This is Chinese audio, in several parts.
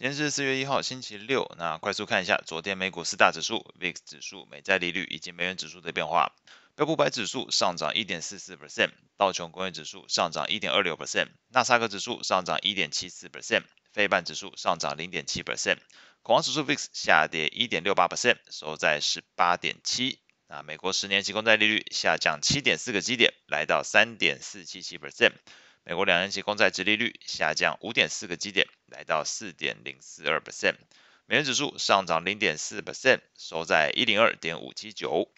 今天是四月一号，星期六。那快速看一下昨天美股四大指数、VIX 指数、美债利率以及美元指数的变化。标普百指数上涨一点四四 percent，道琼工业指数上涨一点二六 percent，纳斯克指数上涨一点七四 percent，费半指数上涨零点七 percent，恐慌指数 VIX 下跌一点六八 percent，收在十八点七。那美国十年期公债利率下降七点四个基点，来到三点四七七 percent。美国两年期公债殖利率下降五点四个基点，来到四点零四二 percent。美元指数上涨零点四 percent，收在一零二点五七九。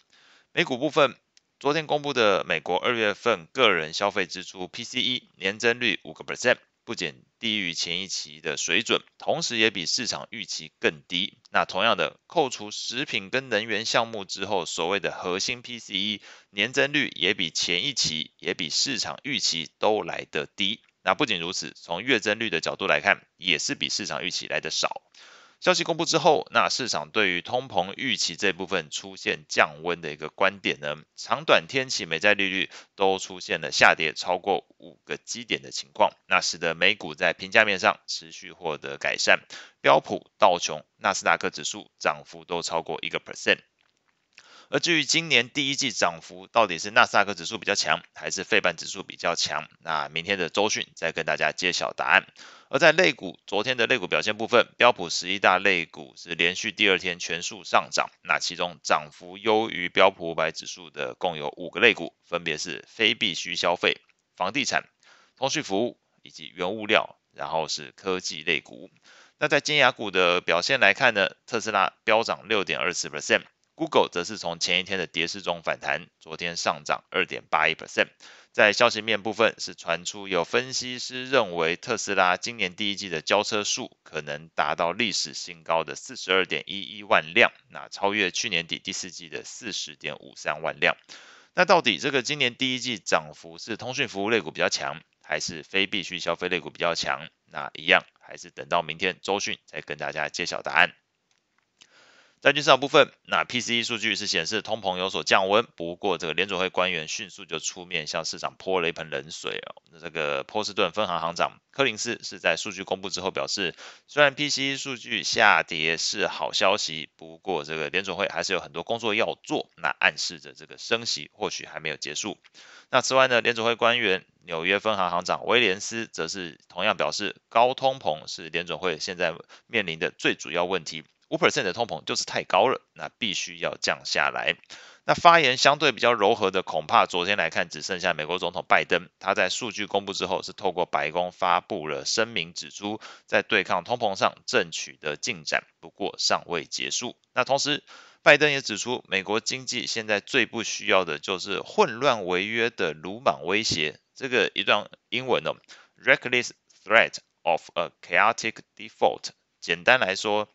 美股部分，昨天公布的美国二月份个人消费支出 PCE 年增率五个 percent。不仅低于前一期的水准，同时也比市场预期更低。那同样的，扣除食品跟能源项目之后，所谓的核心 PCE 年增率也比前一期，也比市场预期都来得低。那不仅如此，从月增率的角度来看，也是比市场预期来得少。消息公布之后，那市场对于通膨预期这部分出现降温的一个观点呢，长短天期美债利率都出现了下跌超过五个基点的情况，那使得美股在评价面上持续获得改善，标普、道琼、纳斯达克指数涨幅都超过一个 percent。而至于今年第一季涨幅到底是纳斯达克指数比较强，还是费半指数比较强？那明天的周讯再跟大家揭晓答案。而在类股，昨天的类股表现部分，标普十一大类股是连续第二天全数上涨，那其中涨幅优于标普五百指数的共有五个类股，分别是非必需消费、房地产、通讯服务以及原物料，然后是科技类股。那在金牙股的表现来看呢，特斯拉飙涨六点二四 percent。Google 则是从前一天的跌势中反弹，昨天上涨二点八一 percent。在消息面部分，是传出有分析师认为特斯拉今年第一季的交车数可能达到历史新高的四十二点一一万辆，那超越去年底第四季的四十点五三万辆。那到底这个今年第一季涨幅是通讯服务类股比较强，还是非必需消费类股比较强？那一样还是等到明天周讯再跟大家揭晓答案。债券市场部分，那 PCE 数据是显示通膨有所降温，不过这个联准会官员迅速就出面向市场泼了一盆冷水哦。那这个波士顿分行行长柯林斯是在数据公布之后表示，虽然 PCE 数据下跌是好消息，不过这个联准会还是有很多工作要做，那暗示着这个升息或许还没有结束。那此外呢，联准会官员纽约分行行长威廉斯则是同样表示，高通膨是联准会现在面临的最主要问题。五 percent 的通膨就是太高了，那必须要降下来。那发言相对比较柔和的，恐怕昨天来看只剩下美国总统拜登。他在数据公布之后，是透过白宫发布了声明，指出在对抗通膨上正取得进展，不过尚未结束。那同时，拜登也指出，美国经济现在最不需要的就是混乱违约的鲁莽威胁。这个一段英文哦，reckless threat of a chaotic default。简单来说。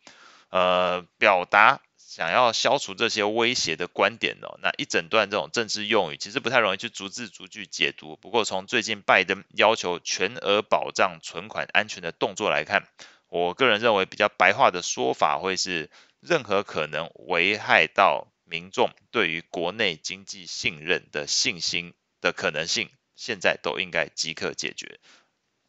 呃，表达想要消除这些威胁的观点哦，那一整段这种政治用语其实不太容易去逐字逐句解读。不过从最近拜登要求全额保障存款安全的动作来看，我个人认为比较白话的说法会是，任何可能危害到民众对于国内经济信任的信心的可能性，现在都应该即刻解决。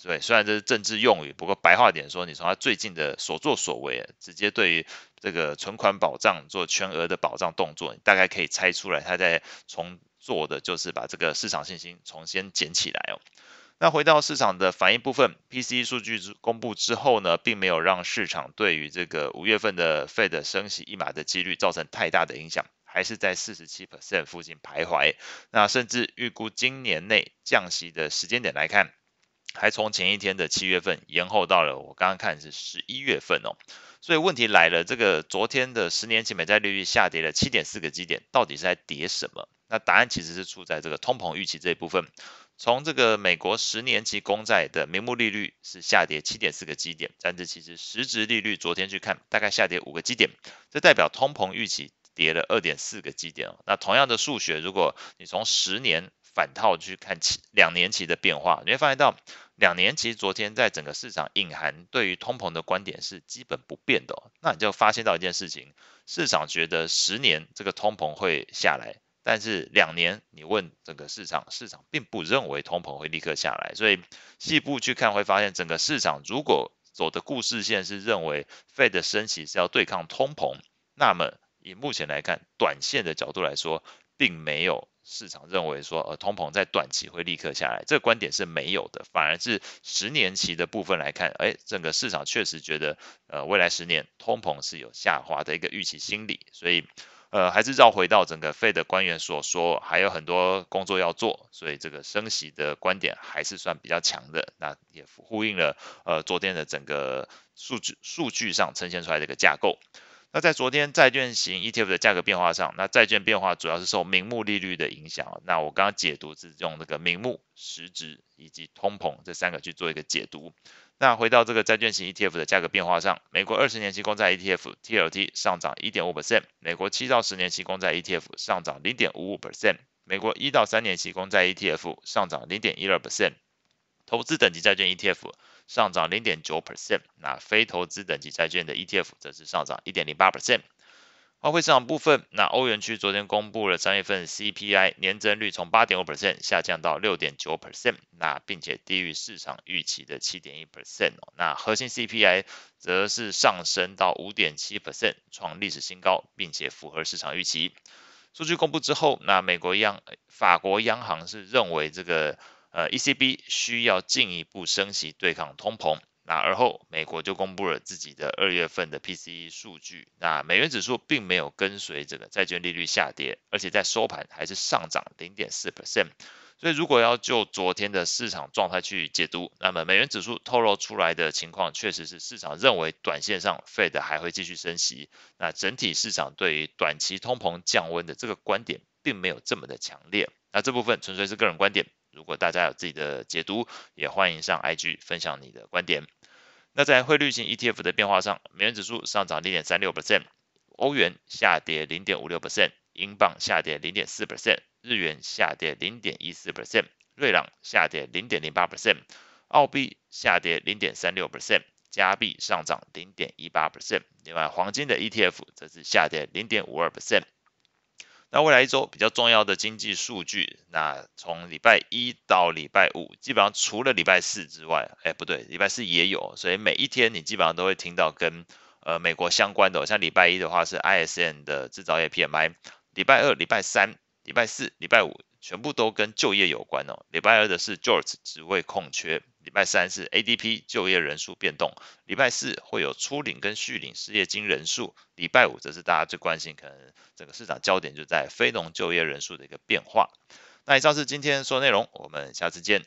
对，虽然这是政治用语，不过白话点说，你从他最近的所作所为，直接对于这个存款保障做全额的保障动作，你大概可以猜出来，他在重做的就是把这个市场信心重新捡起来哦。那回到市场的反应部分，PCE 数据公布之后呢，并没有让市场对于这个五月份的 Fed 升息一码的几率造成太大的影响，还是在四十七 percent 附近徘徊。那甚至预估今年内降息的时间点来看。还从前一天的七月份延后到了我刚刚看是十一月份哦，所以问题来了，这个昨天的十年期美债利率下跌了七点四个基点，到底是在跌什么？那答案其实是出在这个通膨预期这一部分。从这个美国十年期公债的名目利率是下跌七点四个基点，但是其实实质利率昨天去看大概下跌五个基点，这代表通膨预期跌了二点四个基点哦。那同样的数学，如果你从十年反套去看期两年期的变化，你会发现到两年期昨天在整个市场隐含对于通膨的观点是基本不变的，那你就发现到一件事情，市场觉得十年这个通膨会下来，但是两年你问整个市场，市场并不认为通膨会立刻下来，所以细部去看会发现整个市场如果走的故事线是认为 Fed 升息是要对抗通膨，那么以目前来看，短线的角度来说，并没有市场认为说，呃，通膨在短期会立刻下来，这个观点是没有的，反而是十年期的部分来看，哎，整个市场确实觉得，呃，未来十年通膨是有下滑的一个预期心理，所以。呃，还是绕回到整个 Fed 的官员所说，还有很多工作要做，所以这个升息的观点还是算比较强的。那也呼应了呃昨天的整个数据数据上呈现出来的一个架构。那在昨天债券型 ETF 的价格变化上，那债券变化主要是受名目利率的影响。那我刚刚解读是用那个名目、实质以及通膨这三个去做一个解读。那回到这个债券型 ETF 的价格变化上，美国二十年期公债 ETF TLT 上涨一点五 percent，美国七到十年期公债 ETF 上涨零点五五 percent，美国一到三年期公债 ETF 上涨零点一二 percent，投资等级债券 ETF 上涨零点九 percent，那非投资等级债券的 ETF 则是上涨一点零八 percent。外汇市场部分，那欧元区昨天公布了三月份 CPI 年增率从八点五 percent 下降到六点九 percent，那并且低于市场预期的七点一 percent 哦。那核心 CPI 则是上升到五点七 percent，创历史新高，并且符合市场预期。数据公布之后，那美国央法国央行是认为这个呃 ECB 需要进一步升息对抗通膨。那而后，美国就公布了自己的二月份的 PCE 数据。那美元指数并没有跟随这个债券利率下跌，而且在收盘还是上涨零点四 percent。所以，如果要就昨天的市场状态去解读，那么美元指数透露出来的情况，确实是市场认为短线上 Fed 还会继续升息。那整体市场对于短期通膨降温的这个观点，并没有这么的强烈。那这部分纯粹是个人观点。如果大家有自己的解读，也欢迎上 IG 分享你的观点。那在汇率型 ETF 的变化上，美元指数上涨零点三六 percent，欧元下跌零点五六 percent，英镑下跌零点四 percent，日元下跌零点一四 percent，瑞郎下跌零点零八 percent，澳币下跌零点三六 percent，加币上涨零点一八 percent。另外，黄金的 ETF 则是下跌零点五二 percent。那未来一周比较重要的经济数据，那从礼拜一到礼拜五，基本上除了礼拜四之外，哎，不对，礼拜四也有，所以每一天你基本上都会听到跟呃美国相关的，像礼拜一的话是 ISM 的制造业 PMI，礼拜二、礼拜三、礼拜四、礼拜五全部都跟就业有关哦。礼拜二的是 jorts 职位空缺。礼拜三是 ADP 就业人数变动，礼拜四会有初领跟续领失业金人数，礼拜五则是大家最关心，可能整个市场焦点就在非农就业人数的一个变化。那以上是今天所有内容，我们下次见。